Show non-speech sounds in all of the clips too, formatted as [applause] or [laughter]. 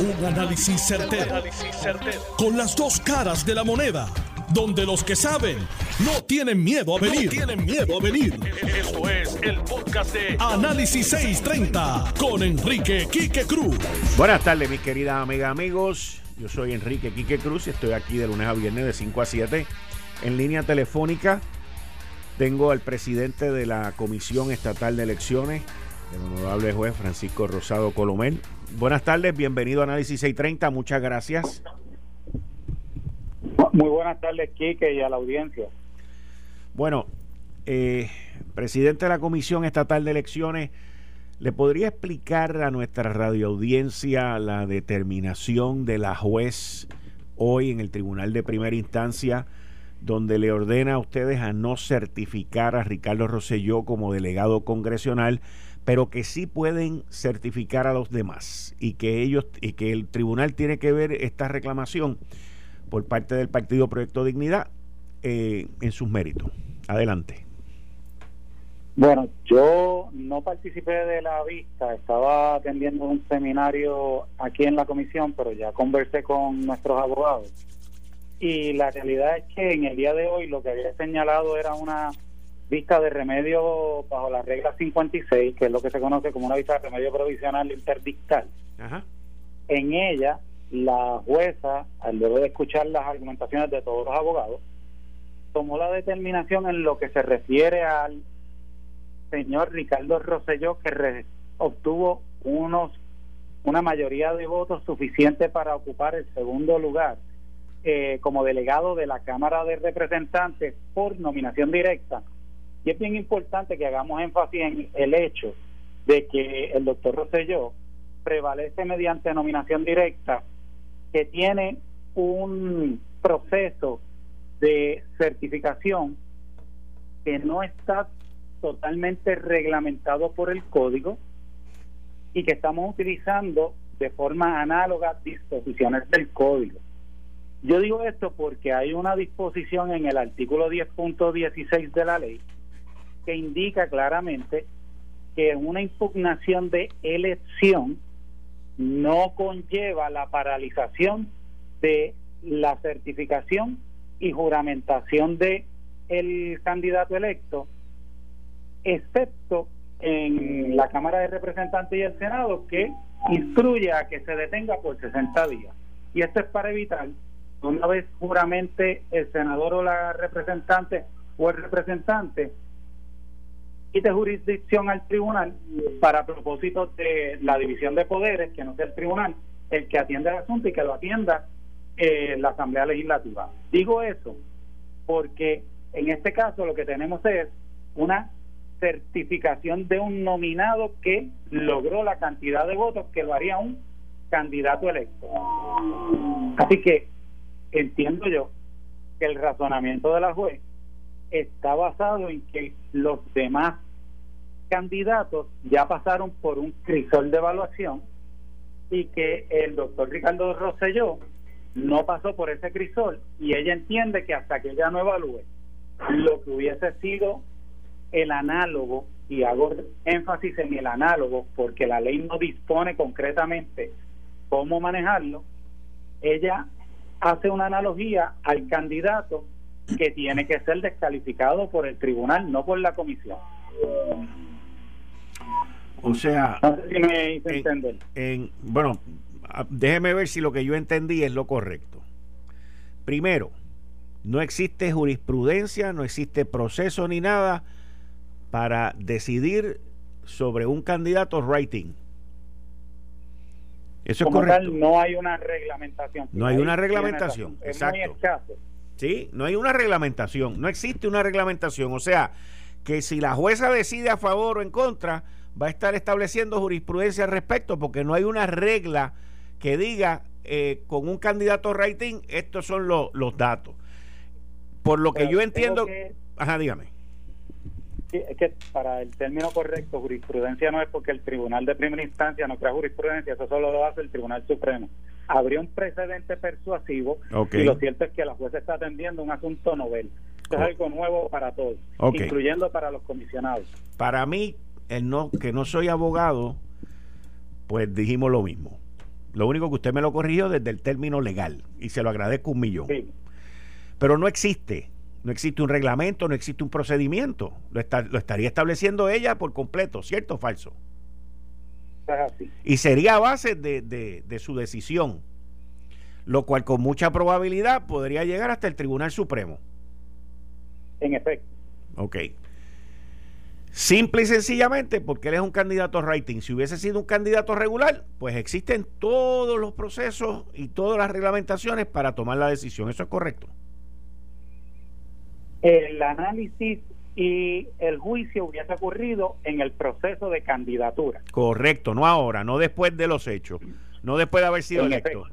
Un análisis certero, Con las dos caras de la moneda. Donde los que saben no tienen miedo a venir. tienen miedo a venir. Esto es el podcast de Análisis 630 con Enrique Quique Cruz. Buenas tardes, mis queridas amigas, amigos. Yo soy Enrique Quique Cruz y estoy aquí de lunes a viernes de 5 a 7 en línea telefónica. Tengo al presidente de la Comisión Estatal de Elecciones, el honorable juez Francisco Rosado Colomel. Buenas tardes, bienvenido a Análisis 630, muchas gracias. Muy buenas tardes, Quique, y a la audiencia. Bueno, eh, presidente de la Comisión Estatal de Elecciones, ¿le podría explicar a nuestra radioaudiencia la determinación de la juez hoy en el Tribunal de Primera Instancia, donde le ordena a ustedes a no certificar a Ricardo Rosselló como delegado congresional? Pero que sí pueden certificar a los demás y que ellos y que el tribunal tiene que ver esta reclamación por parte del Partido Proyecto Dignidad eh, en sus méritos. Adelante. Bueno, yo no participé de la vista, estaba atendiendo un seminario aquí en la comisión, pero ya conversé con nuestros abogados. Y la realidad es que en el día de hoy lo que había señalado era una vista de remedio bajo la regla 56, que es lo que se conoce como una vista de remedio provisional interdictal. En ella, la jueza, al luego de escuchar las argumentaciones de todos los abogados, tomó la determinación en lo que se refiere al señor Ricardo Rosselló, que obtuvo unos una mayoría de votos suficiente para ocupar el segundo lugar eh, como delegado de la Cámara de Representantes por nominación directa y es bien importante que hagamos énfasis en el hecho de que el doctor Rosselló prevalece mediante nominación directa que tiene un proceso de certificación que no está totalmente reglamentado por el código y que estamos utilizando de forma análoga disposiciones del código. Yo digo esto porque hay una disposición en el artículo 10.16 de la ley que indica claramente que una impugnación de elección no conlleva la paralización de la certificación y juramentación de el candidato electo, excepto en la Cámara de Representantes y el Senado que instruye a que se detenga por 60 días. Y esto es para evitar una vez juramente el senador o la representante o el representante quite jurisdicción al tribunal para propósitos de la división de poderes, que no sea el tribunal el que atienda el asunto y que lo atienda eh, la Asamblea Legislativa. Digo eso porque en este caso lo que tenemos es una certificación de un nominado que logró la cantidad de votos que lo haría un candidato electo. Así que entiendo yo que el razonamiento de la juez está basado en que los demás candidatos ya pasaron por un crisol de evaluación y que el doctor Ricardo Rosselló no pasó por ese crisol y ella entiende que hasta que ella no evalúe lo que hubiese sido el análogo, y hago énfasis en el análogo porque la ley no dispone concretamente cómo manejarlo, ella hace una analogía al candidato que tiene que ser descalificado por el tribunal, no por la comisión. O sea, en, bueno, déjeme ver si lo que yo entendí es lo correcto. Primero, no existe jurisprudencia, no existe proceso ni nada para decidir sobre un candidato writing. Eso es correcto. no hay una reglamentación. No hay, una reglamentación, exacto. Sí, no hay una reglamentación, no existe una reglamentación. O sea, que si la jueza decide a favor o en contra, va a estar estableciendo jurisprudencia al respecto, porque no hay una regla que diga eh, con un candidato rating, estos son los datos. Por lo que yo entiendo. ajá, dígame. es que para el término correcto, jurisprudencia no es porque el Tribunal de Primera Instancia no crea jurisprudencia, eso solo lo hace el Tribunal Supremo habría un precedente persuasivo y lo cierto es que la jueza está atendiendo un asunto novel. Esto es algo nuevo para todos, incluyendo para los comisionados. Para mí, el no, que no soy abogado, pues dijimos lo mismo. Lo único que usted me lo corrigió desde el término legal y se lo agradezco un millón. Pero no existe, no existe un reglamento, no existe un procedimiento. Lo, lo estaría estableciendo ella por completo, ¿cierto o falso? Y sería a base de, de su decisión, lo cual con mucha probabilidad podría llegar hasta el Tribunal Supremo. En efecto. Ok. Simple y sencillamente porque él es un candidato rating. Si hubiese sido un candidato regular, pues existen todos los procesos y todas las reglamentaciones para tomar la decisión. ¿Eso es correcto? El análisis y el juicio hubiese ocurrido en el proceso de candidatura. Correcto, no ahora, no después de los hechos, no después de haber sido electo.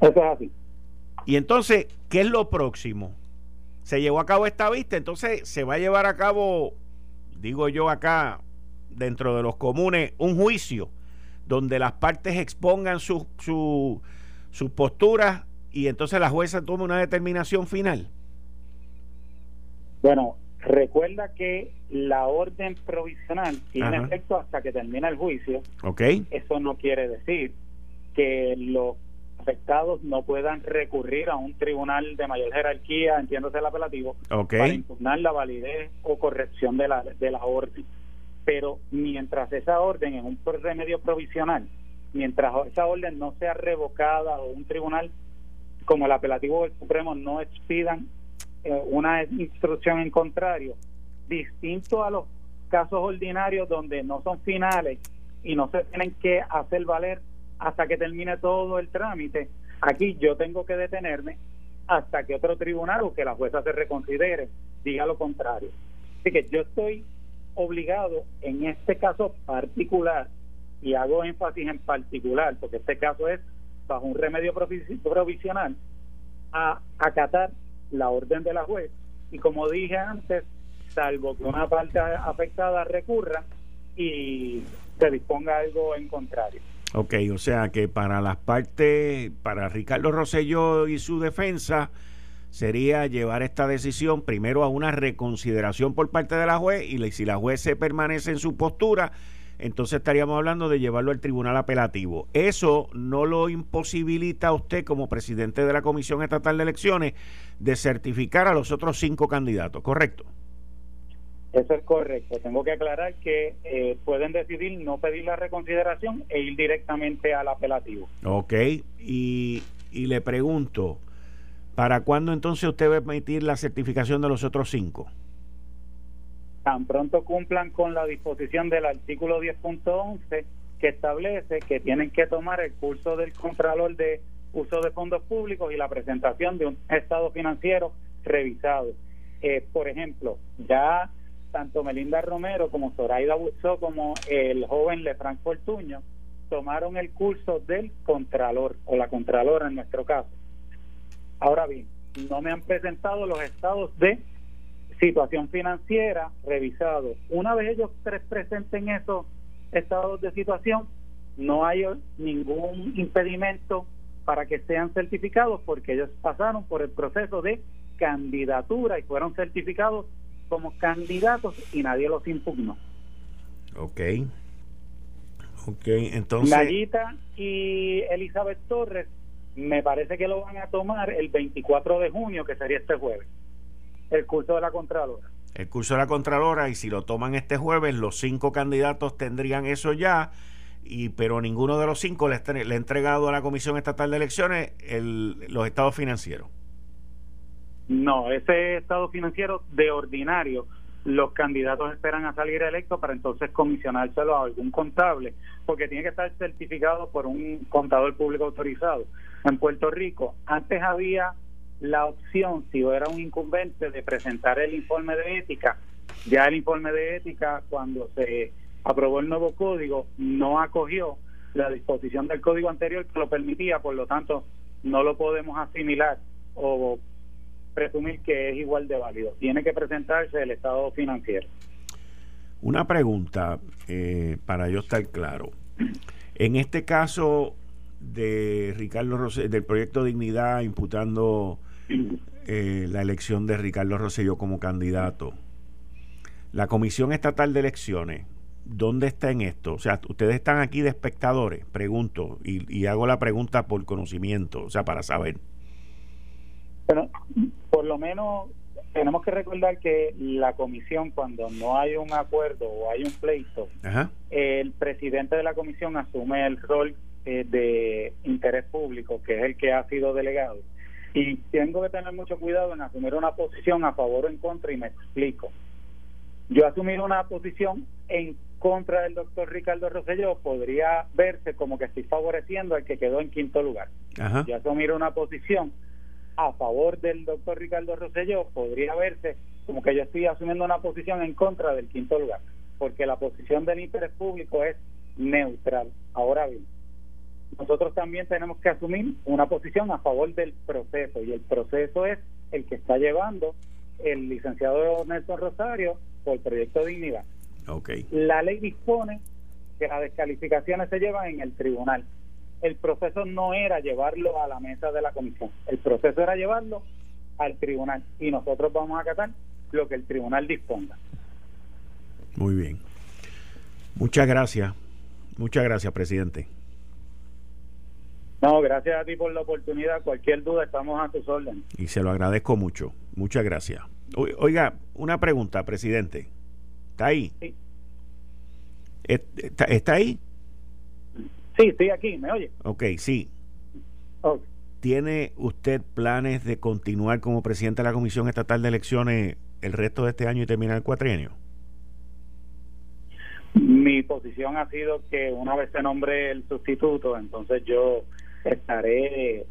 Eso es así. Y entonces, ¿qué es lo próximo? se llevó a cabo esta vista, entonces se va a llevar a cabo, digo yo acá, dentro de los comunes, un juicio donde las partes expongan sus su, su posturas y entonces la jueza tome una determinación final. Bueno, recuerda que la orden provisional tiene efecto hasta que termina el juicio. Ok. Eso no quiere decir que lo afectados no puedan recurrir a un tribunal de mayor jerarquía, entiéndose el apelativo, para impugnar la validez o corrección de la, de la orden. Pero mientras esa orden en un remedio provisional, mientras esa orden no sea revocada o un tribunal como el apelativo del Supremo no expidan eh, una instrucción en contrario, distinto a los casos ordinarios donde no son finales y no se tienen que hacer valer hasta que termine todo el trámite. Aquí yo tengo que detenerme hasta que otro tribunal o que la jueza se reconsidere diga lo contrario. Así que yo estoy obligado en este caso particular, y hago énfasis en particular, porque este caso es bajo un remedio provisional, a acatar la orden de la juez. Y como dije antes, salvo que una parte afectada recurra y se disponga algo en contrario. Ok, o sea que para las partes, para Ricardo Rosselló y su defensa, sería llevar esta decisión primero a una reconsideración por parte de la juez y si la juez se permanece en su postura, entonces estaríamos hablando de llevarlo al tribunal apelativo. Eso no lo imposibilita a usted como presidente de la Comisión Estatal de Elecciones de certificar a los otros cinco candidatos, ¿correcto? Eso es correcto. Tengo que aclarar que eh, pueden decidir no pedir la reconsideración e ir directamente al apelativo. Ok, y, y le pregunto, ¿para cuándo entonces usted va a emitir la certificación de los otros cinco? Tan pronto cumplan con la disposición del artículo 10.11 que establece que tienen que tomar el curso del Contralor de Uso de Fondos Públicos y la presentación de un estado financiero revisado. Eh, por ejemplo, ya tanto Melinda Romero como Zoraida Buxó como el joven Lefranc Fortuño tomaron el curso del Contralor o la Contralora en nuestro caso. Ahora bien, no me han presentado los estados de situación financiera revisados. Una vez ellos presenten esos estados de situación, no hay ningún impedimento para que sean certificados porque ellos pasaron por el proceso de candidatura y fueron certificados como candidatos y nadie los impugnó. Ok. Ok, entonces. Nayita y Elizabeth Torres me parece que lo van a tomar el 24 de junio, que sería este jueves. El curso de la Contralora. El curso de la Contralora, y si lo toman este jueves, los cinco candidatos tendrían eso ya, y pero ninguno de los cinco le, le ha entregado a la Comisión Estatal de Elecciones el, los estados financieros. No, ese estado financiero de ordinario, los candidatos esperan a salir electos para entonces comisionárselo a algún contable, porque tiene que estar certificado por un contador público autorizado. En Puerto Rico, antes había la opción, si era un incumbente, de presentar el informe de ética. Ya el informe de ética, cuando se aprobó el nuevo código, no acogió la disposición del código anterior que lo permitía, por lo tanto, no lo podemos asimilar o presumir que es igual de válido. Tiene que presentarse el estado financiero. Una pregunta eh, para yo estar claro. En este caso de Ricardo Rosselló, del proyecto Dignidad imputando eh, la elección de Ricardo Rosselló como candidato, la Comisión Estatal de Elecciones ¿dónde está en esto? O sea, ustedes están aquí de espectadores, pregunto, y, hago la pregunta por conocimiento, o sea, para saber. Bueno, por lo menos tenemos que recordar que la comisión, cuando no hay un acuerdo o hay un pleito, el presidente de la comisión asume el rol eh, de interés público, que es el que ha sido delegado. Y tengo que tener mucho cuidado en asumir una posición a favor o en contra, y me explico. Yo asumir una posición en contra del doctor Ricardo Rosselló podría verse como que estoy favoreciendo al que quedó en quinto lugar. Yo asumir una posición a favor del doctor Ricardo Rosselló podría verse como que yo estoy asumiendo una posición en contra del quinto lugar, porque la posición del interés público es neutral. Ahora bien, nosotros también tenemos que asumir una posición a favor del proceso y el proceso es el que está llevando el licenciado Nelson Rosario por el proyecto Dignidad. Okay. La ley dispone que las descalificaciones se llevan en el tribunal. El proceso no era llevarlo a la mesa de la comisión, el proceso era llevarlo al tribunal y nosotros vamos a acatar lo que el tribunal disponga. Muy bien. Muchas gracias. Muchas gracias, presidente. No, gracias a ti por la oportunidad. Cualquier duda, estamos a tus órdenes. Y se lo agradezco mucho. Muchas gracias. Oiga, una pregunta, presidente. ¿Está ahí? Sí. ¿Está, ahí? Sí, estoy aquí. ¿Me oye? Ok, sí. ¿Tiene usted planes de continuar como presidente de la Comisión Estatal de Elecciones el resto de este año y terminar el cuatrienio? Mi posición ha sido que una vez se nombre el sustituto, entonces yo estaré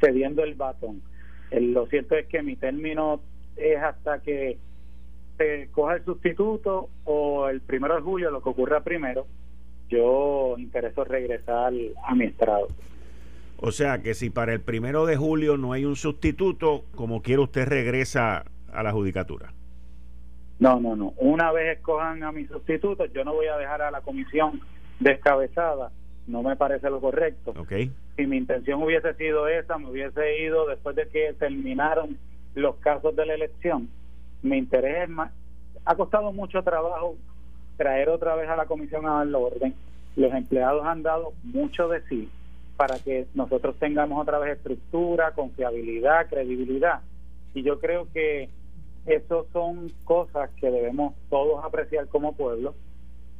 cediendo el batón. lo cierto es que mi término es hasta que se coja el sustituto o el primero de julio, lo que ocurra primero, yo intereso regresar a mi estrado. O sea que si para el primero de julio no hay un sustituto, como quiera usted regresa a la judicatura. No, no, no. Una vez escojan a mi sustituto, yo no voy a dejar a la comisión descabezada. No me parece lo correcto. Okay si mi intención hubiese sido esa, me hubiese ido después de que terminaron los casos de la elección. Mi interés es más, ha costado mucho trabajo traer otra vez a la comisión a darle orden. Los empleados han dado mucho de sí para que nosotros tengamos otra vez estructura, confiabilidad, credibilidad. Y yo creo que eso son cosas que debemos todos apreciar como pueblo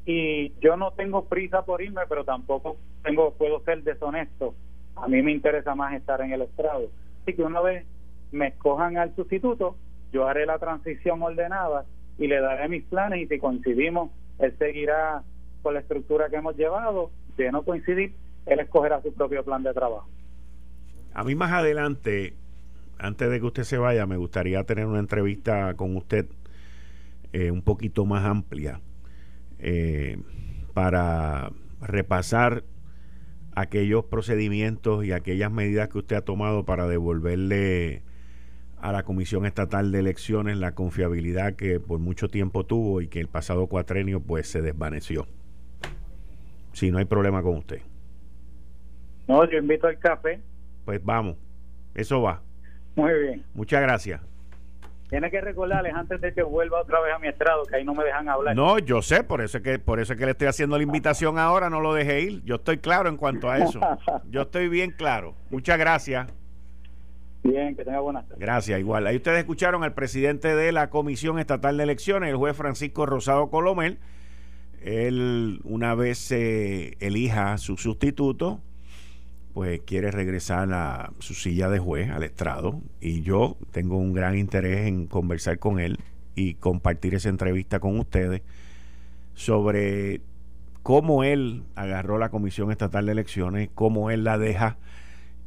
y yo no tengo prisa por irme, pero tampoco tengo puedo ser deshonesto. A mí me interesa más estar en el estrado. Así que una vez me escojan al sustituto, yo haré la transición ordenada y le daré mis planes y si coincidimos, él seguirá con la estructura que hemos llevado. De no coincidir, él escogerá su propio plan de trabajo. A mí más adelante, antes de que usted se vaya, me gustaría tener una entrevista con usted eh, un poquito más amplia eh, para repasar aquellos procedimientos y aquellas medidas que usted ha tomado para devolverle a la Comisión Estatal de Elecciones la confiabilidad que por mucho tiempo tuvo y que el pasado cuatrenio pues se desvaneció. Si no hay problema con usted. No, yo invito al café. Pues vamos, eso va. Muy bien. Muchas gracias. Tiene que recordarles antes de que vuelva otra vez a mi estrado, que ahí no me dejan hablar. No, yo sé, por eso es que por eso es que le estoy haciendo la invitación ahora, no lo deje ir. Yo estoy claro en cuanto a eso. [laughs] Yo estoy bien claro. Muchas gracias. Bien, que tenga buenas tardes. Gracias, igual. Ahí ustedes escucharon al presidente de la Comisión Estatal de Elecciones, el juez Francisco Rosado Colomel. Él, una vez se elija su sustituto, pues quiere regresar a su silla de juez, al estrado, y yo tengo un gran interés en conversar con él y compartir esa entrevista con ustedes sobre cómo él agarró la Comisión Estatal de Elecciones, cómo él la deja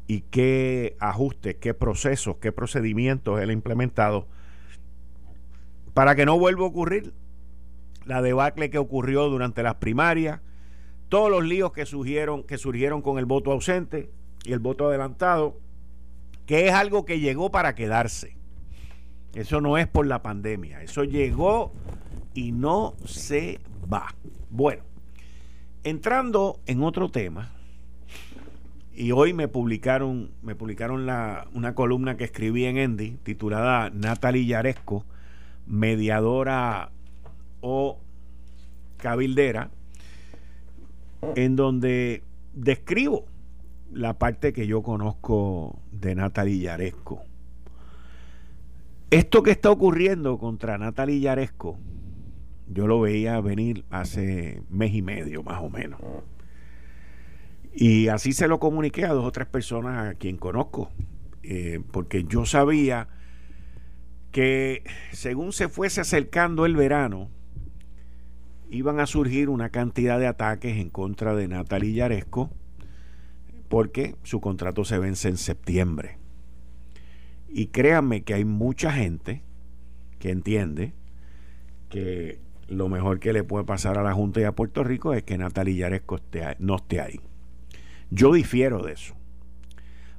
y qué ajustes, qué procesos, qué procedimientos él ha implementado. Para que no vuelva a ocurrir la debacle que ocurrió durante las primarias, todos los líos que surgieron, que surgieron con el voto ausente y el voto adelantado, que es algo que llegó para quedarse. Eso no es por la pandemia, eso llegó y no se va. Bueno, entrando en otro tema, y hoy me publicaron, me publicaron la, una columna que escribí en Endy titulada Natalie Yaresco, mediadora o cabildera en donde describo la parte que yo conozco de Natalie Yaresco. Esto que está ocurriendo contra Natalie Yaresco, yo lo veía venir hace mes y medio más o menos. Y así se lo comuniqué a dos o tres personas a quien conozco, eh, porque yo sabía que según se fuese acercando el verano, iban a surgir una cantidad de ataques en contra de Natalie Yaresco, porque su contrato se vence en septiembre. Y créanme que hay mucha gente que entiende que lo mejor que le puede pasar a la Junta y a Puerto Rico es que Natalia Yaresco no esté ahí. Yo difiero de eso.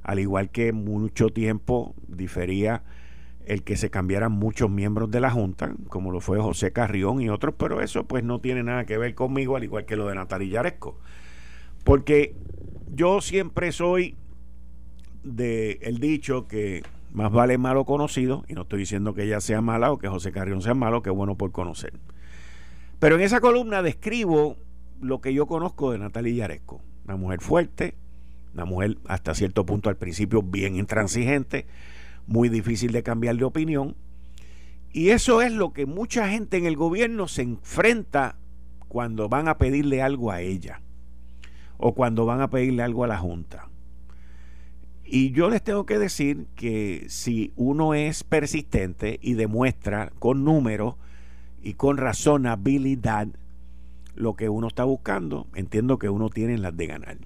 Al igual que mucho tiempo difería el que se cambiaran muchos miembros de la Junta, como lo fue José Carrión y otros, pero eso pues no tiene nada que ver conmigo, al igual que lo de Natalia Yaresco. Porque yo siempre soy de el dicho que más vale malo conocido, y no estoy diciendo que ella sea mala o que José Carrión sea malo, que bueno por conocer. Pero en esa columna describo lo que yo conozco de Natalia Yaresco. Una mujer fuerte, una mujer hasta cierto punto al principio bien intransigente, muy difícil de cambiar de opinión. Y eso es lo que mucha gente en el gobierno se enfrenta cuando van a pedirle algo a ella o cuando van a pedirle algo a la Junta. Y yo les tengo que decir que si uno es persistente y demuestra con números y con razonabilidad lo que uno está buscando, entiendo que uno tiene las de ganar.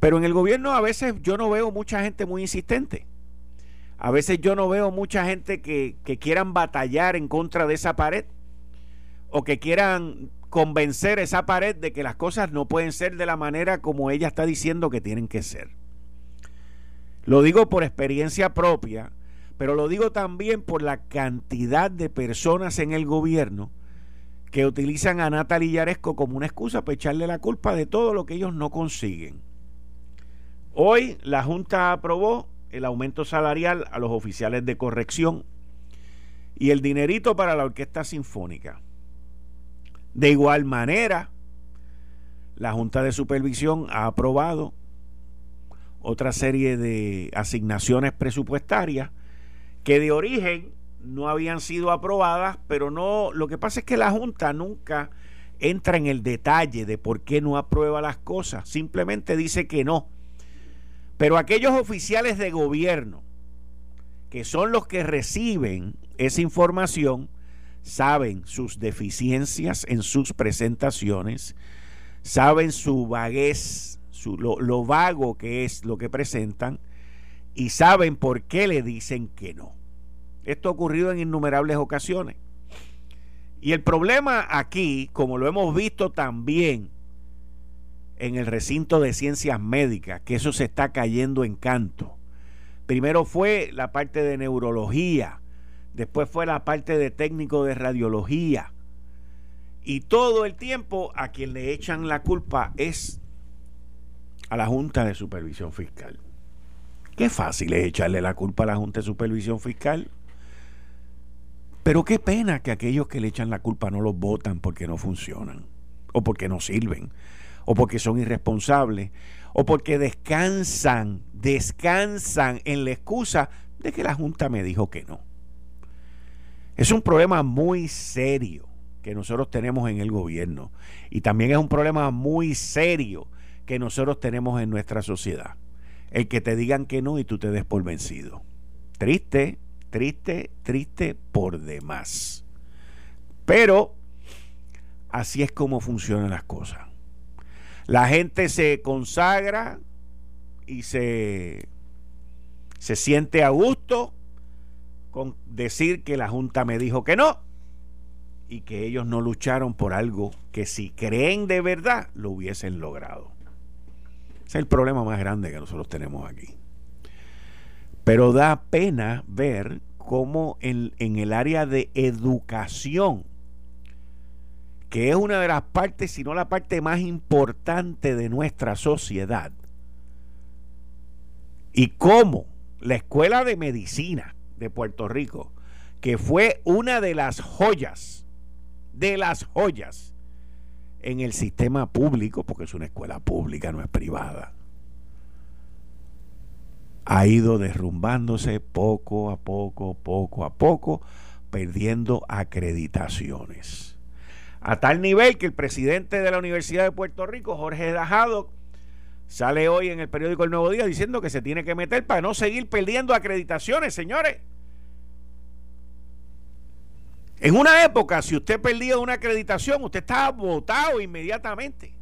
Pero en el gobierno a veces yo no veo mucha gente muy insistente. A veces yo no veo mucha gente que, que quieran batallar en contra de esa pared o que quieran convencer esa pared de que las cosas no pueden ser de la manera como ella está diciendo que tienen que ser. Lo digo por experiencia propia pero lo digo también por la cantidad de personas en el gobierno que utilizan a Natalia Yaresco como una excusa para echarle la culpa de todo lo que ellos no consiguen. Hoy la Junta aprobó el aumento salarial a los oficiales de corrección y el dinerito para la Orquesta Sinfónica. De igual manera, la Junta de Supervisión ha aprobado otra serie de asignaciones presupuestarias que de origen no habían sido aprobadas, pero no, lo que pasa es que la Junta nunca entra en el detalle de por qué no aprueba las cosas, simplemente dice que no. Pero aquellos oficiales de gobierno, que son los que reciben esa información, saben sus deficiencias en sus presentaciones, saben su vaguez, su, lo, lo vago que es lo que presentan, y saben por qué le dicen que no. Esto ha ocurrido en innumerables ocasiones. Y el problema aquí, como lo hemos visto también en el recinto de ciencias médicas, que eso se está cayendo en canto. Primero fue la parte de neurología, después fue la parte de técnico de radiología. Y todo el tiempo a quien le echan la culpa es a la Junta de Supervisión Fiscal. Qué fácil es echarle la culpa a la Junta de Supervisión Fiscal. Pero qué pena que aquellos que le echan la culpa no los votan porque no funcionan, o porque no sirven, o porque son irresponsables, o porque descansan, descansan en la excusa de que la Junta me dijo que no. Es un problema muy serio que nosotros tenemos en el gobierno y también es un problema muy serio que nosotros tenemos en nuestra sociedad el que te digan que no y tú te des por vencido. Triste, triste, triste por demás. Pero así es como funcionan las cosas. La gente se consagra y se, se siente a gusto con decir que la Junta me dijo que no y que ellos no lucharon por algo que si creen de verdad lo hubiesen logrado. Ese es el problema más grande que nosotros tenemos aquí. Pero da pena ver cómo en, en el área de educación, que es una de las partes, si no la parte más importante de nuestra sociedad, y cómo la Escuela de Medicina de Puerto Rico, que fue una de las joyas, de las joyas en el sistema público, porque es una escuela pública, no es privada, ha ido derrumbándose poco a poco, poco a poco, perdiendo acreditaciones. A tal nivel que el presidente de la Universidad de Puerto Rico, Jorge Dajado, sale hoy en el periódico El Nuevo Día diciendo que se tiene que meter para no seguir perdiendo acreditaciones, señores. En una época, si usted perdía una acreditación, usted estaba votado inmediatamente.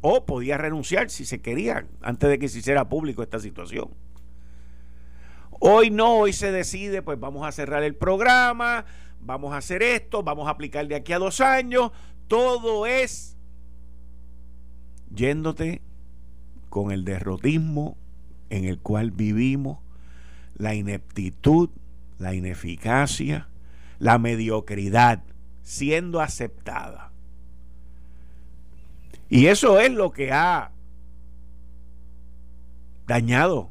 O podía renunciar si se quería, antes de que se hiciera público esta situación. Hoy no, hoy se decide, pues vamos a cerrar el programa, vamos a hacer esto, vamos a aplicar de aquí a dos años. Todo es yéndote con el derrotismo en el cual vivimos, la ineptitud, la ineficacia, la mediocridad siendo aceptada. Y eso es lo que ha dañado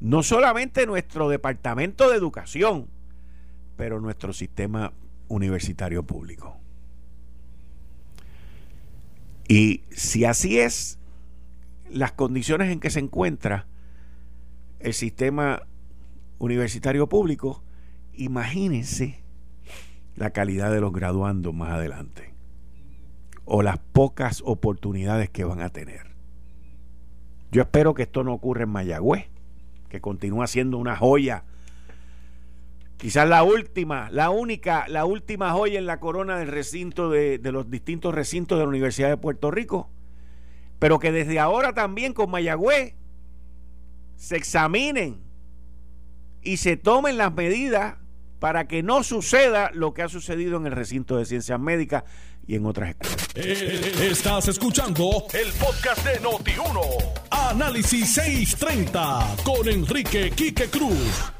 no solamente nuestro departamento de educación, pero nuestro sistema universitario público. Y si así es, las condiciones en que se encuentra el sistema universitario público, imagínense la calidad de los graduandos más adelante o las pocas oportunidades que van a tener. Yo espero que esto no ocurra en Mayagüez, que continúa siendo una joya. Quizás la última, la única, la última joya en la corona del recinto de, de los distintos recintos de la Universidad de Puerto Rico. Pero que desde ahora también con Mayagüez se examinen y se tomen las medidas para que no suceda lo que ha sucedido en el recinto de ciencias médicas y en otras escuelas. Eh, estás escuchando el podcast de Noti1. Análisis 630 con Enrique Quique Cruz.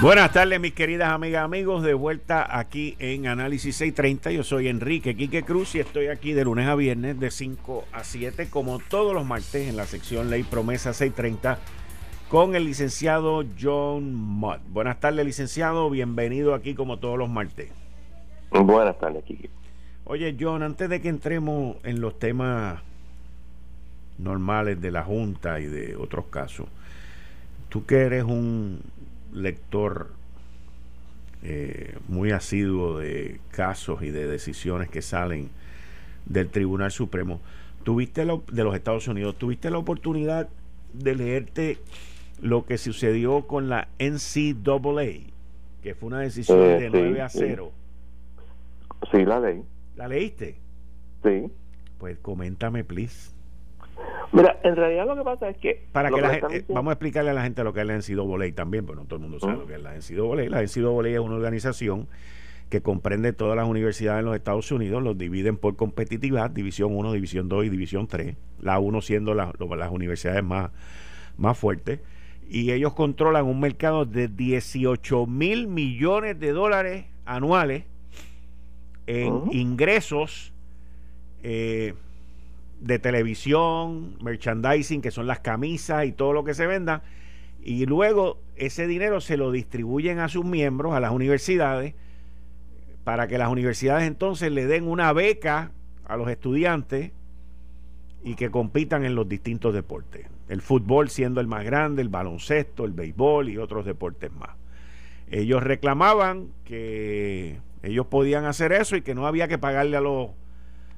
Buenas tardes, mis queridas amigas, amigos. De vuelta aquí en Análisis 630. Yo soy Enrique Quique Cruz y estoy aquí de lunes a viernes de 5 a 7, como todos los martes, en la sección Ley Promesa 630 con el licenciado John Mott. Buenas tardes, licenciado. Bienvenido aquí como todos los martes. Buenas tardes, Kiki. Oye, John, antes de que entremos en los temas normales de la Junta y de otros casos, tú que eres un lector eh, muy asiduo de casos y de decisiones que salen del Tribunal Supremo, tuviste de los Estados Unidos, tuviste la oportunidad de leerte lo que sucedió con la NCAA, que fue una decisión Eh, de sí, 9 a sí. 0. Sí, la ley. ¿La leíste? Sí. Pues coméntame, please. Mira, en realidad lo que pasa es que... Para que la gente, diciendo- vamos a explicarle a la gente lo que es la NCAA también, pero no todo el mundo sabe lo que es la NCAA. La NCAA es una organización que comprende todas las universidades en los Estados Unidos, los dividen por competitividad, división 1, división 2 y división 3, la 1 siendo la- lo- las universidades más, más fuertes, y ellos controlan un mercado de 18 mil millones de dólares anuales en ingresos eh, de televisión, merchandising, que son las camisas y todo lo que se venda, y luego ese dinero se lo distribuyen a sus miembros, a las universidades, para que las universidades entonces le den una beca a los estudiantes y que compitan en los distintos deportes. El fútbol siendo el más grande, el baloncesto, el béisbol y otros deportes más. Ellos reclamaban que ellos podían hacer eso y que no había que pagarle a los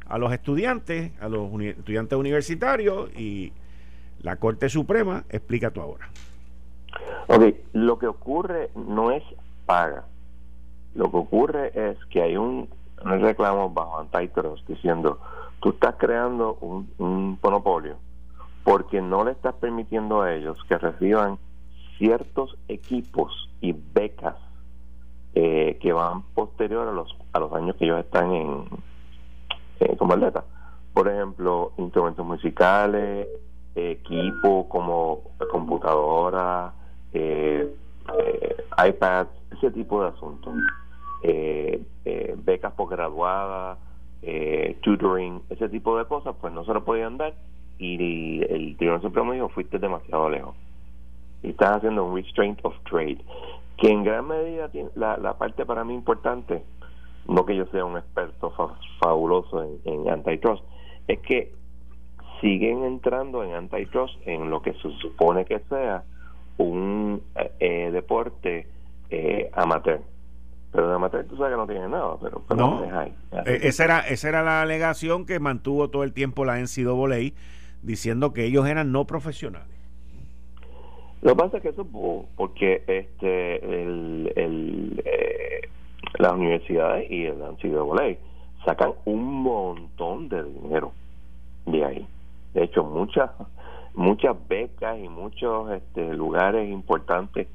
a los estudiantes, a los estudiantes universitarios y la Corte Suprema explica tú ahora. Ok, lo que ocurre no es paga. Lo que ocurre es que hay un, un reclamo bajo antitrust diciendo, tú estás creando un, un monopolio porque no le estás permitiendo a ellos que reciban ciertos equipos y becas eh, que van posterior a los a los años que ellos están en eh, como atleta. Por ejemplo, instrumentos musicales, equipo como computadora, eh, eh, iPads, ese tipo de asuntos. Eh, eh, becas posgraduadas, eh, tutoring, ese tipo de cosas, pues no se lo podían dar y el Tribunal Supremo dijo, fuiste demasiado lejos. Y estás haciendo un restraint of trade, que en gran medida la, la parte para mí importante no que yo sea un experto fabuloso en, en antitrust, es que siguen entrando en antitrust en lo que se supone que sea un eh, deporte eh, amateur. Pero de amateur tú sabes que no tiene nada, pero, no. hay. Eh, esa, era, esa era la alegación que mantuvo todo el tiempo la NCAA diciendo que ellos eran no profesionales. Lo que pasa es que eso porque este el, el eh, las universidades y el NCAA sacan un montón de dinero de ahí. De hecho, muchas muchas becas y muchos este, lugares importantes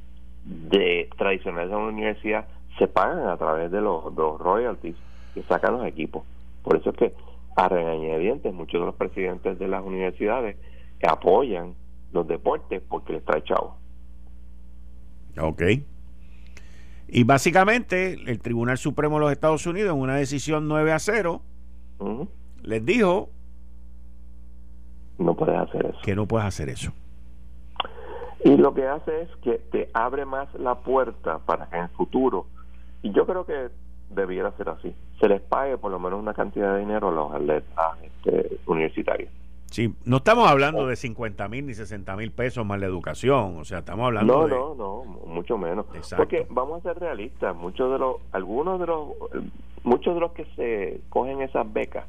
de tradicionales de la universidad se pagan a través de los, royalties que sacan los equipos. Por eso es que a regañadientes muchos de los presidentes de las universidades apoyan los deportes porque les trae chavo. Ok. Y básicamente el Tribunal Supremo de los Estados Unidos en una decisión 9 a 0 les dijo no puedes hacer eso. Que no puedes hacer eso. Y lo que hace es que te abre más la puerta para que en el futuro, y yo creo que debiera ser así, se les pague por lo menos una cantidad de dinero a los atletas este, universitarios. Sí, no estamos hablando de 50 mil ni 60 mil pesos más la educación, o sea, estamos hablando no, No, no, mucho menos. Porque vamos a ser realistas, muchos de los, algunos de los, muchos de los que se cogen esas becas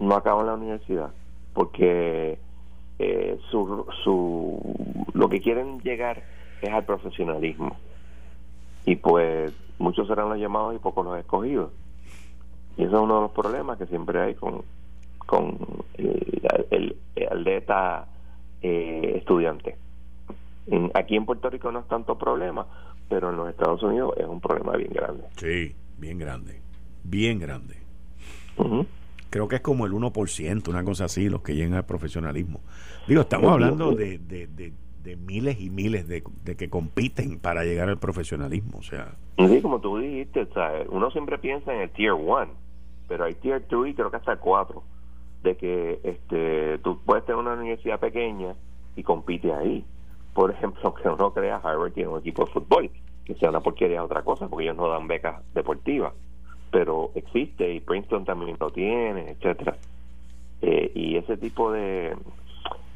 no acaban la universidad porque eh, su, su, lo que quieren llegar es al profesionalismo. Y pues muchos serán los llamados y pocos los escogidos. Y eso es uno de los problemas que siempre hay con, con el, el, atleta eh, estudiante. aquí en Puerto Rico no es tanto problema, pero en los Estados Unidos es un problema bien grande. Sí, bien grande, bien grande creo que es como el 1%, una cosa así, los que llegan al profesionalismo. Digo, estamos hablando de, de, miles y miles de, que compiten para llegar al profesionalismo, o sea. Sí, como tú dijiste, uno siempre piensa en el Tier 1, pero hay Tier 2 y creo que hasta 4, de que este tú puedes tener una universidad pequeña y compite ahí. Por ejemplo, [laughs] que uno crea Harvard tiene un equipo de fútbol, que sea una porquería otra cosa, porque ellos no dan becas deportivas pero existe y Princeton también lo tiene, etcétera. Eh, y ese tipo de,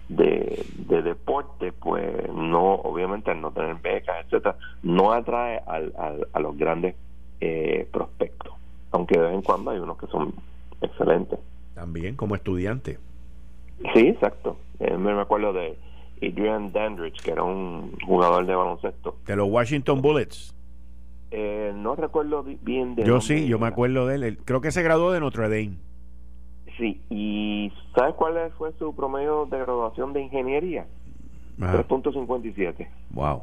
de, de deporte, pues no, obviamente al no tener becas, etcétera, no atrae al, a los grandes eh, prospectos, aunque de vez en cuando hay unos que son excelentes. También como estudiante. Sí, exacto. Eh, me acuerdo de Adrian Dandridge, que era un jugador de baloncesto. De los Washington Bullets. Eh, no recuerdo bien de Yo sí, yo me acuerdo de él. Creo que se graduó de Notre Dame. Sí, ¿y sabes cuál fue su promedio de graduación de ingeniería? 3.57. Wow.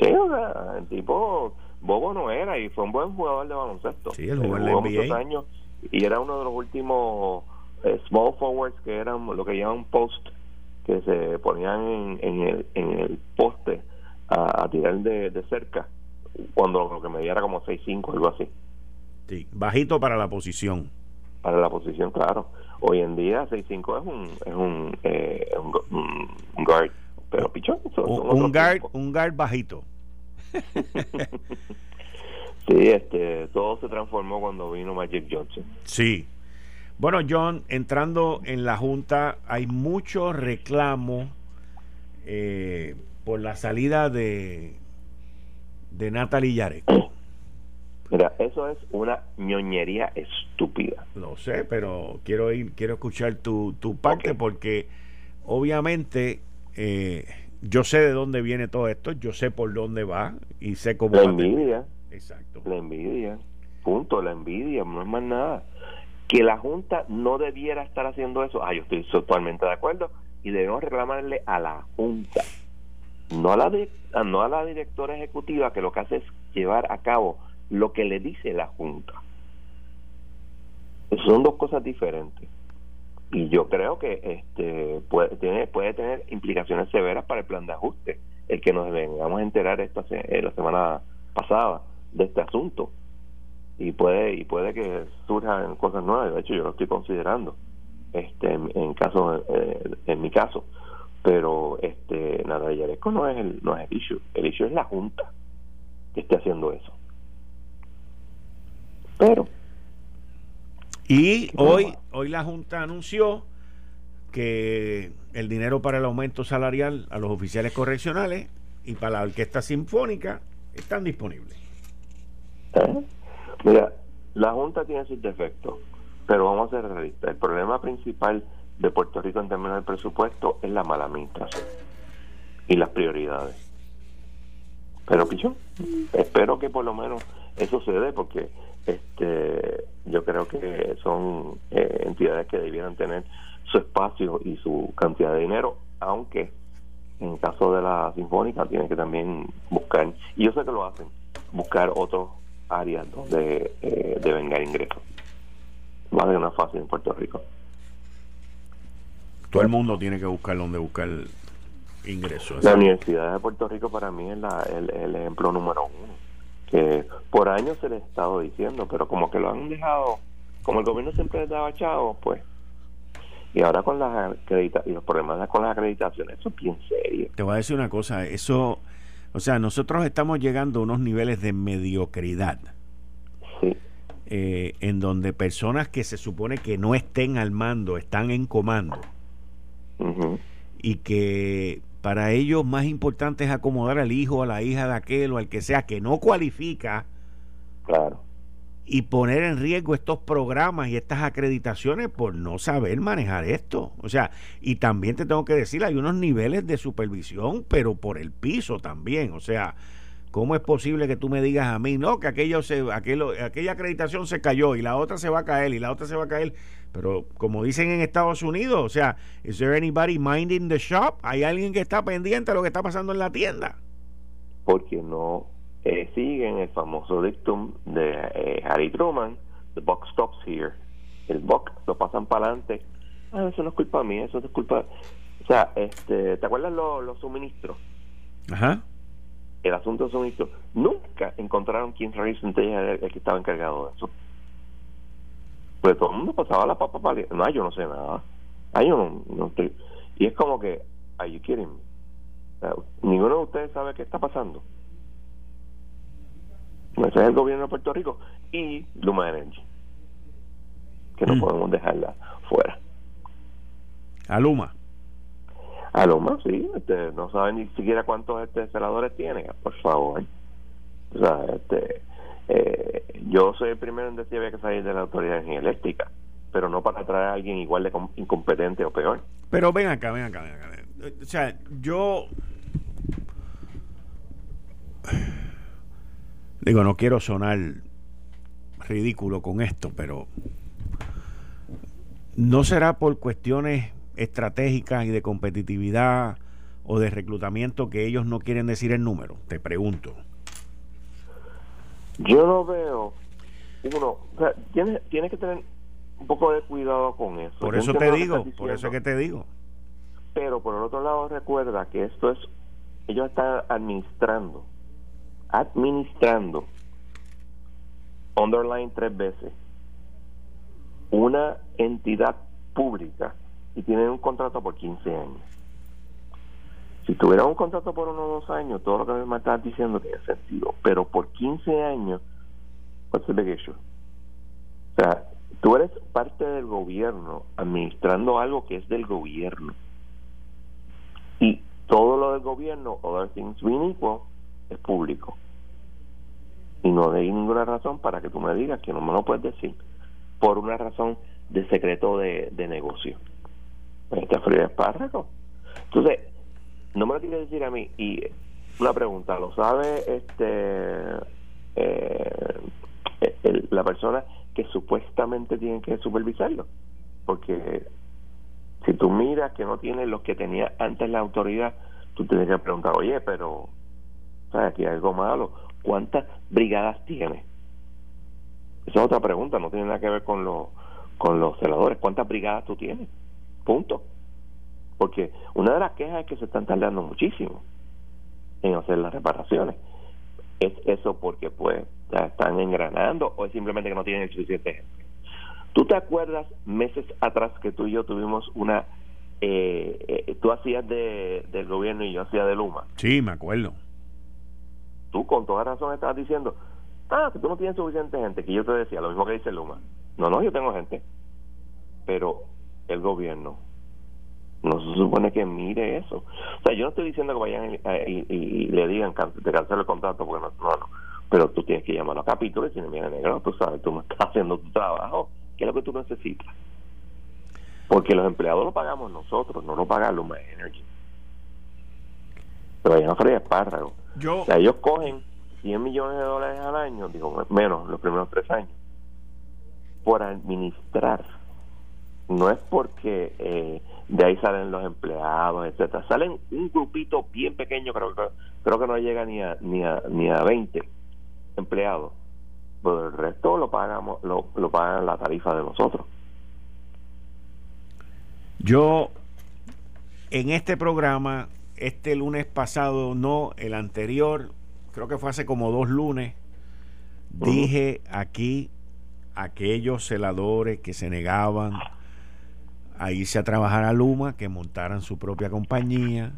Sí, o el tipo bobo no era y fue un buen jugador de baloncesto. Sí, él jugó la NBA. años y era uno de los últimos eh, small forwards que eran lo que llaman post, que se ponían en, en, el, en el poste a, tirar de, de cerca cuando lo que me diera como 6'5, algo así. Sí, bajito para la posición. Para la posición, claro. Hoy en día 6'5 es un, es un, eh, un, guard, pero pichón. un, guard, un guard bajito. [laughs] sí, este, todo se transformó cuando vino Magic Johnson. Sí. Bueno, John, entrando en la Junta, hay mucho reclamo eh, por la salida de de Natalie Yarek. [clears throat] Mira, eso es una ñoñería estúpida. Lo sé, pero quiero ir, quiero escuchar tu, tu parte porque obviamente eh, yo sé de dónde viene todo esto, yo sé por dónde va y sé cómo. La envidia. Exacto. La envidia. Punto, la envidia, no es más nada. Que la Junta no debiera estar haciendo eso, ah, yo estoy totalmente de acuerdo y debemos reclamarle a la Junta no a la, no a la directora ejecutiva que lo que hace es llevar a cabo lo que le dice la Junta. son dos cosas diferentes. Y yo creo que este puede tener, puede tener implicaciones severas para el plan de ajuste. El que nos vengamos a enterar esta eh, la semana pasada de este asunto. Y puede y puede que surjan cosas nuevas. De hecho, yo lo estoy considerando este en, caso eh, en mi caso pero este nada Yaresco no es el no es el issue el issue es la junta que esté haciendo eso Pero. Y hoy, hoy la Junta anunció que el dinero para el aumento salarial a los oficiales correccionales y para la orquesta sinfónica están disponibles. ¿Eh? Mira, la Junta tiene sus defectos, pero vamos a ser realistas. El problema principal de Puerto Rico en términos del presupuesto es la mala administración y las prioridades. Pero pichón, espero que por lo menos eso se dé porque este yo creo que son eh, entidades que debieran tener su espacio y su cantidad de dinero, aunque en el caso de la sinfónica tienen que también buscar, y yo sé que lo hacen, buscar otras áreas donde eh, deben ganar ingresos. Más de una fácil en Puerto Rico. Todo el mundo tiene que buscar donde buscar ingresos. La Universidad de Puerto Rico para mí es la, el, el ejemplo número uno, que por años se les ha estado diciendo, pero como que lo han dejado, como el gobierno siempre les daba pues y ahora con las acreditaciones y los problemas con las acreditaciones, eso es bien serio. Te voy a decir una cosa, eso, o sea, nosotros estamos llegando a unos niveles de mediocridad. Sí. Eh, en donde personas que se supone que no estén al mando están en comando y que para ellos más importante es acomodar al hijo, a la hija de aquel o al que sea que no cualifica. Claro y poner en riesgo estos programas y estas acreditaciones por no saber manejar esto. O sea, y también te tengo que decir, hay unos niveles de supervisión, pero por el piso también. O sea, ¿cómo es posible que tú me digas a mí, no, que aquello se, aquello, aquella acreditación se cayó y la otra se va a caer y la otra se va a caer? Pero como dicen en Estados Unidos, o sea, ¿is there anybody minding the shop? ¿Hay alguien que está pendiente de lo que está pasando en la tienda? Porque no eh, siguen el famoso dictum de eh, Harry Truman, the buck stops here. El buck lo pasan para adelante. Ah, eso no es culpa mía, eso es culpa... O sea, este, ¿te acuerdas los, suministros? Ajá. El asunto de suministros. Nunca encontraron quién realmente era el, que estaba encargado de eso. Pues todo el mundo pasaba la papa para... No, yo no sé nada. Ah, yo no, no estoy... Y es como que, are you kidding me? ninguno de ustedes sabe qué está pasando. Ese es el gobierno de Puerto Rico y Luma Energy, que no mm. podemos dejarla fuera. A Luma. A Luma, sí. Este, no saben ni siquiera cuántos este, celadores tiene, por favor. O sea, este, eh, yo soy el primero en decir que había que salir de la autoridad de energía eléctrica, pero no para traer a alguien igual de incompetente o peor. Pero ven acá, ven acá, ven acá. O sea, yo Digo, no quiero sonar ridículo con esto, pero ¿no será por cuestiones estratégicas y de competitividad o de reclutamiento que ellos no quieren decir el número? Te pregunto. Yo no veo, uno, o sea, tienes, que tener un poco de cuidado con eso. Por eso te digo, por eso es que te digo. Pero por el otro lado recuerda que esto es, ellos están administrando administrando, underline tres veces, una entidad pública y tienen un contrato por 15 años. Si tuviera un contrato por uno o dos años, todo lo que me estás diciendo tiene sentido, pero por 15 años, what's the big issue? O sea, tú eres parte del gobierno administrando algo que es del gobierno. Y todo lo del gobierno, other things being equal, es público. Y no hay ninguna razón para que tú me digas que no me lo puedes decir por una razón de secreto de, de negocio. Este frío espárrago. Entonces, no me lo quiere decir a mí. Y una pregunta, ¿lo sabe este eh, la persona que supuestamente tiene que supervisarlo? Porque si tú miras que no tiene los que tenía antes la autoridad, tú tienes que preguntar, oye, pero aquí hay algo malo. ¿Cuántas brigadas tiene? Esa es otra pregunta, no tiene nada que ver con, los con los celadores. ¿Cuántas brigadas tú tienes? Punto. Porque una de las quejas es que se están tardando muchísimo en hacer las reparaciones. ¿Es eso porque pues están engranando o es simplemente que no tienen el suficiente gente? ¿Tú te acuerdas meses atrás que tú y yo tuvimos una... Eh, eh, tú hacías de, del gobierno y yo hacía de Luma? Sí, me acuerdo tú con toda razón estás diciendo, ah, que tú no tienes suficiente gente, que yo te decía, lo mismo que dice Luma. No, no, yo tengo gente. Pero el gobierno no se supone que mire eso. O sea, yo no estoy diciendo que vayan y, le digan de cancelar el contrato, porque no, no. Pero tú tienes que llamar a capítulo y decir, mira, negro, tú sabes, tú me estás [laughs] haciendo tu trabajo. ¿Qué es lo que tú necesitas? Porque los empleados lo pagamos nosotros, no lo paga Luma Energy. Pero vayan a freír espárragos. Yo... O sea, ellos cogen 100 millones de dólares al año, digo, menos los primeros tres años, por administrar. No es porque eh, de ahí salen los empleados, etcétera. Salen un grupito bien pequeño, creo que creo que no llega ni a ni a ni a 20 empleados. Pero el resto lo pagamos lo, lo pagan la tarifa de nosotros. Yo en este programa este lunes pasado, no el anterior, creo que fue hace como dos lunes, dije aquí aquellos celadores que se negaban a irse a trabajar a Luma, que montaran su propia compañía.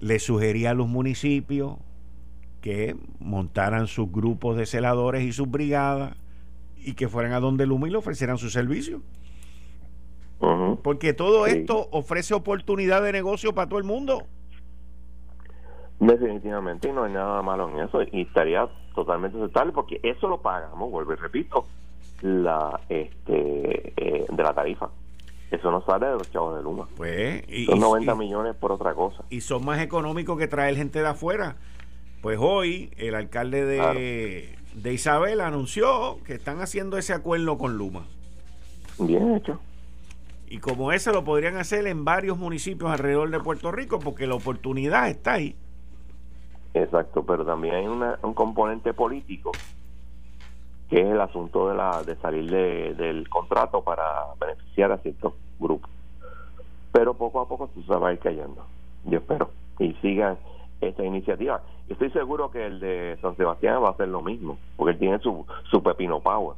Le sugería a los municipios que montaran sus grupos de celadores y sus brigadas y que fueran a donde Luma y le ofrecieran su servicio. Porque todo esto ofrece oportunidad de negocio para todo el mundo. Definitivamente, y no hay nada malo en eso, y estaría totalmente aceptable porque eso lo pagamos, vuelvo y repito, la este eh, de la tarifa. Eso no sale de los chavos de Luma. Pues, y, son 90 millones por otra cosa. Y son más económicos que traer gente de afuera. Pues hoy el alcalde de, de Isabel anunció que están haciendo ese acuerdo con Luma. Bien hecho. Y como ese lo podrían hacer en varios municipios alrededor de Puerto Rico porque la oportunidad está ahí. Exacto, pero también hay un componente político que es el asunto de la de salir del contrato para beneficiar a ciertos grupos. Pero poco a poco se va a ir cayendo, yo espero, y sigan esta iniciativa. Estoy seguro que el de San Sebastián va a hacer lo mismo, porque él tiene su, su pepino power.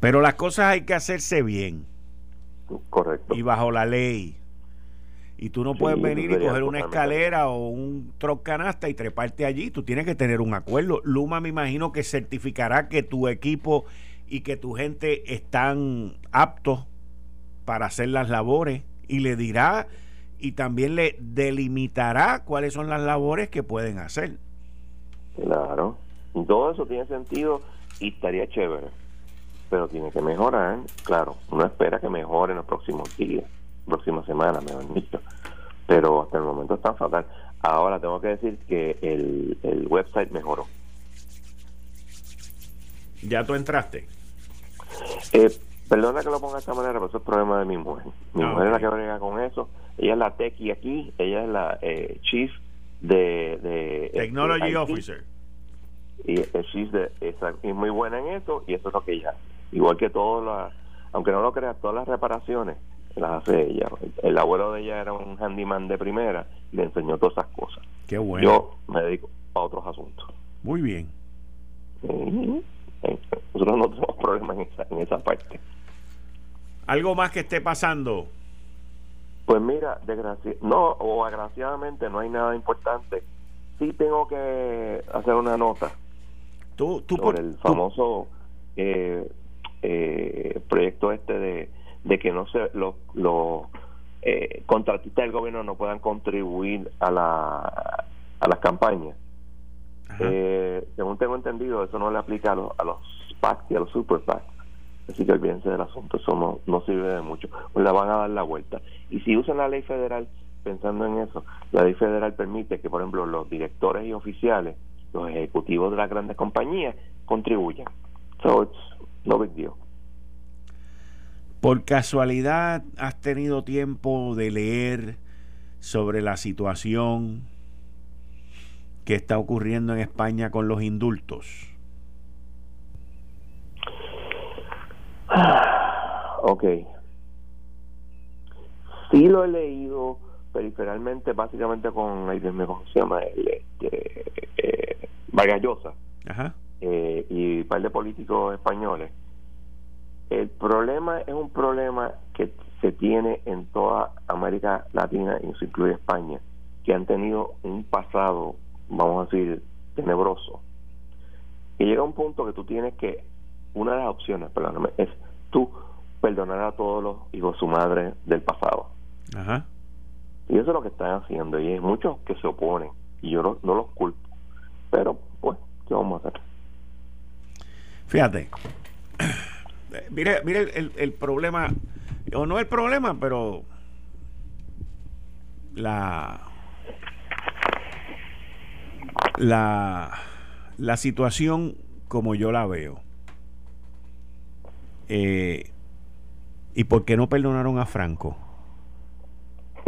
Pero las cosas hay que hacerse bien. Correcto. Y bajo la ley. Y tú no puedes venir y coger una escalera o un canasta y treparte allí. Tú tienes que tener un acuerdo. Luma me imagino que certificará que tu equipo y que tu gente están aptos para hacer las labores y le dirá y también le delimitará cuáles son las labores que pueden hacer. Claro. Todo eso tiene sentido y estaría chévere. Pero tiene que mejorar. Claro, uno espera que mejore en los próximos días próxima semana, han dicho. Pero hasta el momento está fatal. Ahora tengo que decir que el, el website mejoró. ¿Ya tú entraste? Eh, perdona que lo ponga de esta manera, pero eso es problema de mi mujer. Mi ah, mujer es la que brega con eso. Ella es la techie aquí, ella es la eh, chief de... de Technology Officer. Y es de, es, muy buena en eso y eso es lo que ella Igual que todas las, aunque no lo creas, todas las reparaciones las hace ella. El abuelo de ella era un handyman de primera y le enseñó todas esas cosas. Qué bueno. Yo me dedico a otros asuntos. Muy bien. Nosotros no tenemos problemas en esa, en esa parte. ¿Algo más que esté pasando? Pues mira, no, o agraciadamente no hay nada importante. Sí tengo que hacer una nota tú, tú por el famoso eh, eh, proyecto este de de que no se los eh, contratistas del gobierno no puedan contribuir a la a las campañas eh, según tengo entendido eso no le aplica a los, a los PAC y a los super PAC. Así que olvídense del asunto eso no, no sirve de mucho. Pues la van a dar la vuelta. Y si usan la ley federal pensando en eso la ley federal permite que por ejemplo los directores y oficiales los ejecutivos de las grandes compañías contribuyan. So it's no big deal ¿Por casualidad has tenido tiempo de leer sobre la situación que está ocurriendo en España con los indultos? Ok. Sí lo he leído periferalmente, básicamente con, ¿cómo se llama? El, este, eh, Ajá. Eh, y un par de políticos españoles el problema es un problema que se tiene en toda América Latina, y eso incluye España, que han tenido un pasado, vamos a decir, tenebroso Y llega un punto que tú tienes que, una de las opciones, perdóname, es tú perdonar a todos los hijos de su madre del pasado. Ajá. Y eso es lo que están haciendo. Y hay muchos que se oponen. Y yo no, no los culpo. Pero, pues, ¿qué vamos a hacer? Fíjate. Mire, mire el, el problema, o no el problema, pero la la, la situación como yo la veo. Eh, ¿Y por qué no perdonaron a Franco? [laughs]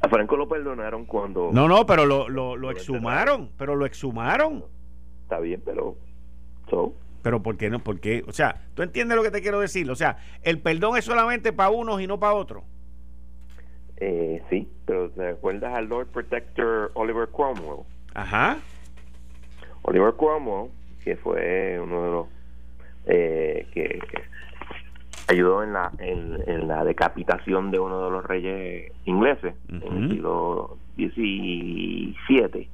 a Franco lo perdonaron cuando... No, no, pero lo, lo, exhumaron, pero lo exhumaron. Está bien, pero... Pero ¿por qué no? Porque, o sea, ¿tú entiendes lo que te quiero decir? O sea, el perdón es solamente para unos y no para otros. Eh, sí, pero ¿te acuerdas al Lord Protector Oliver Cromwell? Ajá. Oliver Cromwell, que fue uno de los eh, que, ayudó en la en, la decapitación de uno de los reyes ingleses en el siglo XVII.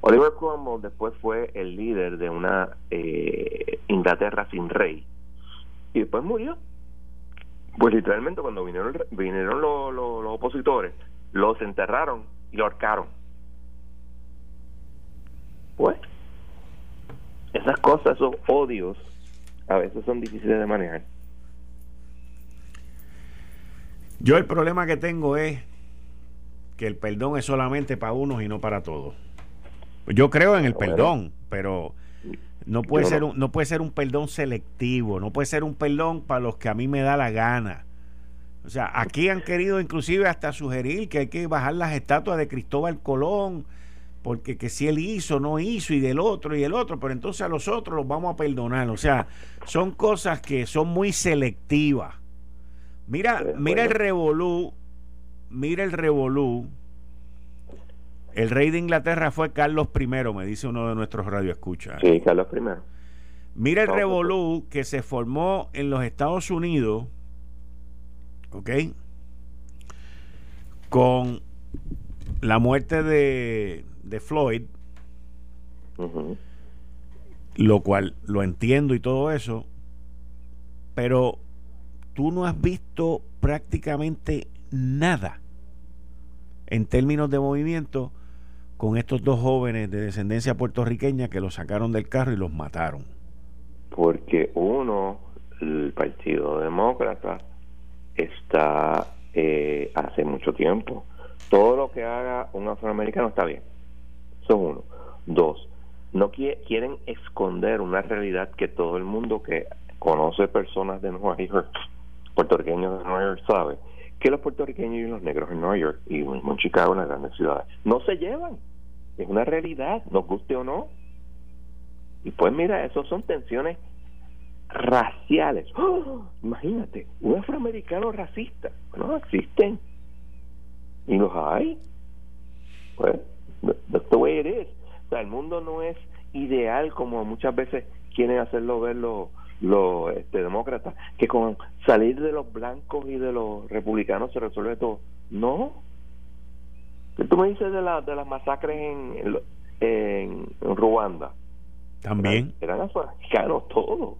Oliver Cromwell después fue el líder de una eh, Inglaterra sin rey y después murió pues literalmente cuando vinieron, vinieron los, los, opositores, los enterraron y lo ahorcaron. Pues, esas cosas, esos odios, a veces son difíciles de manejar. Yo el problema que tengo es que el perdón es solamente para unos y no para todos. Yo creo en el perdón, pero no puede, ser Un, no puede ser un perdón selectivo, no puede ser un perdón para los que a mí me da la gana. O sea, aquí han querido inclusive hasta sugerir que hay que bajar las estatuas de Cristóbal Colón, porque que si él hizo, no hizo, y del otro y el otro, pero entonces a los otros los vamos a perdonar. O sea, son cosas que son muy selectivas. Mira, mira el revolú, mira el revolú el rey de Inglaterra fue Carlos I, me dice uno de nuestros radioescuchas. Sí, Carlos I. Mira el revolú que se formó en los Estados Unidos, ¿ok? Con la muerte de, de Floyd, lo cual lo entiendo y todo eso, pero tú no has visto prácticamente nada en términos de movimiento con estos dos jóvenes de descendencia puertorriqueña que los sacaron del carro y los mataron? Porque uno, el Partido Demócrata, está eh, hace mucho tiempo. Todo lo que haga un afroamericano está bien. Son uno. Dos, no quieren esconder una realidad que todo el mundo que conoce personas de Nueva York, puertorriqueños de Nueva York, sabe que los puertorriqueños y los negros en Nueva York y en Chicago, en las grandes ciudades, no se llevan. Es una realidad, nos guste o no. Y pues mira, eso son tensiones raciales. ¡Oh! Imagínate, un afroamericano racista. No existen. Y los hay. Pues, that's the it is. O sea, el mundo no es ideal como muchas veces quieren hacerlo ver los, los este, demócratas, que con salir de los blancos y de los republicanos se resuelve todo. No, ¿Qué tú me dices de, la, de las masacres en, en, Ruanda? También. Eran, africanos todos.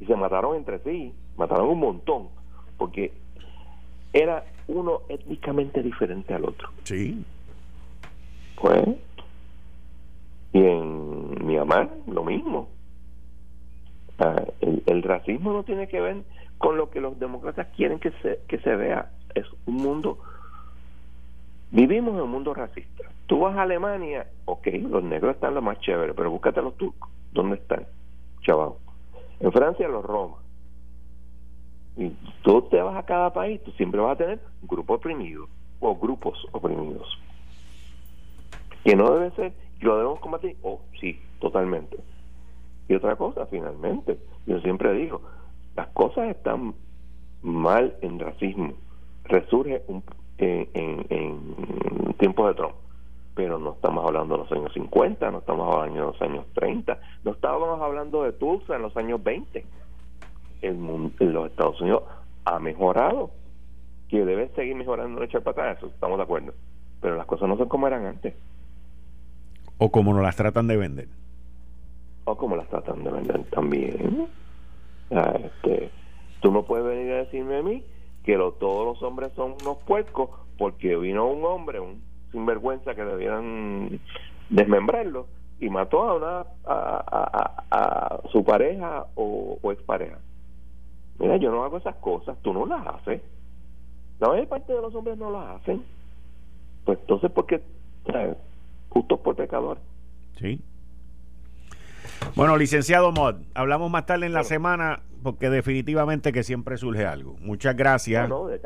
Y se mataron entre sí. Mataron un montón. Porque era uno étnicamente diferente al otro. Sí. Pues. Y en Myanmar, lo mismo. El, racismo no tiene que ver con lo que los demócratas quieren que se, que se vea. Es un mundo Vivimos en un mundo racista. Tú vas a Alemania, ok, los negros están lo más chévere, pero búscate a los turcos. ¿Dónde están? Chaval. En Francia, los romas. Y tú te vas a cada país, tú siempre vas a tener un grupo oprimido o grupos oprimidos. Que no debe ser, lo debemos combatir. Oh, sí, totalmente. Y otra cosa, finalmente, yo siempre digo, las cosas están mal en racismo. Resurge un, en, en, en tiempos de Trump. Pero no estamos hablando de los años 50, no estamos hablando de los años 30, no estábamos hablando de Tulsa en los años 20. El mundo, los Estados Unidos ha mejorado, que debe seguir mejorando, no echar para atrás, eso estamos de acuerdo. Pero las cosas no son como eran antes. O como nos las tratan de vender. O como las tratan de vender también. Este, tú no puedes venir a decirme a mí que todos los hombres son unos puercos porque vino un hombre, un sinvergüenza que debieran desmembrarlo y mató a una a, su pareja o, o, expareja. Mira, yo no hago esas cosas, tú no las haces. La mayor parte de los hombres no las hacen. Pues entonces, ¿por qué? Justos por pecadores. Sí. Bueno, licenciado Mod, hablamos más tarde en la semana porque definitivamente que siempre surge algo. Muchas gracias. No, de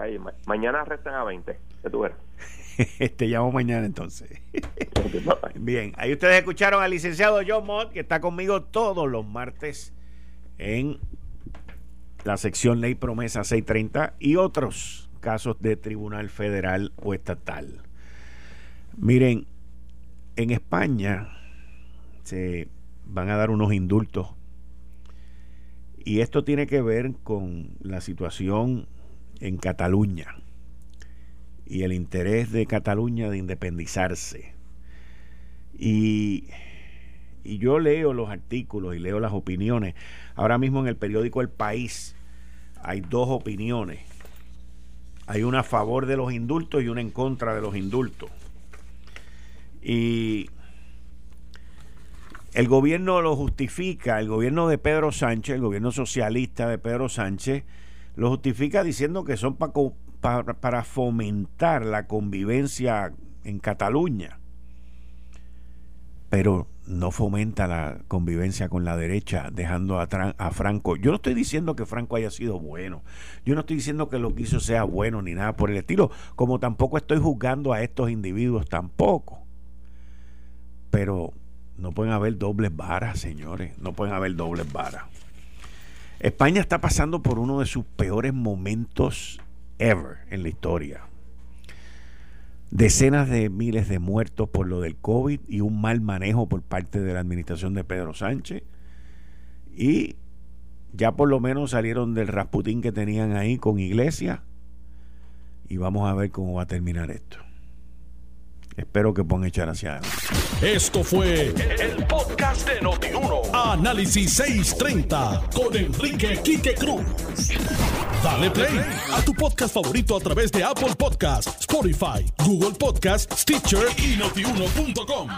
mañana restan a 20, que tú verás. [laughs] Te llamo mañana entonces. [laughs] Bien, ahí ustedes escucharon al licenciado John Mott, que está conmigo todos los martes en la sección Ley Promesa 630 y otros casos de tribunal federal o estatal. Miren, en España se van a dar unos indultos y esto tiene que ver con la situación en Cataluña y el interés de Cataluña de independizarse. Y, y, yo leo los artículos y leo las opiniones. Ahora mismo en el periódico El País hay dos opiniones. Hay una a favor de los indultos y una en contra de los indultos. Y el gobierno lo justifica, el gobierno de Pedro Sánchez, el gobierno socialista de Pedro Sánchez, lo justifica diciendo que son para para, fomentar la convivencia en Cataluña, pero no fomenta la convivencia con la derecha, dejando a, a, Franco. Yo no estoy diciendo que Franco haya sido bueno, yo no estoy diciendo que lo que hizo sea bueno ni nada por el estilo, como tampoco estoy juzgando a estos individuos tampoco. Pero no pueden haber dobles varas, señores, no pueden haber dobles varas. España está pasando por uno de sus peores momentos ever en la historia. Decenas de miles de muertos por lo del COVID y un mal manejo por parte de la administración de Pedro Sánchez. Y ya por lo menos salieron del Rasputín que tenían ahí con Iglesia. Y vamos a ver cómo va a terminar esto. Espero que puedan echar hacia adelante. Esto fue el, podcast de Notiuno. Análisis 630 con Enrique Quique Cruz. Dale play a tu podcast favorito a través de Apple Podcasts, Spotify, Google Podcasts, Stitcher y notiuno.com.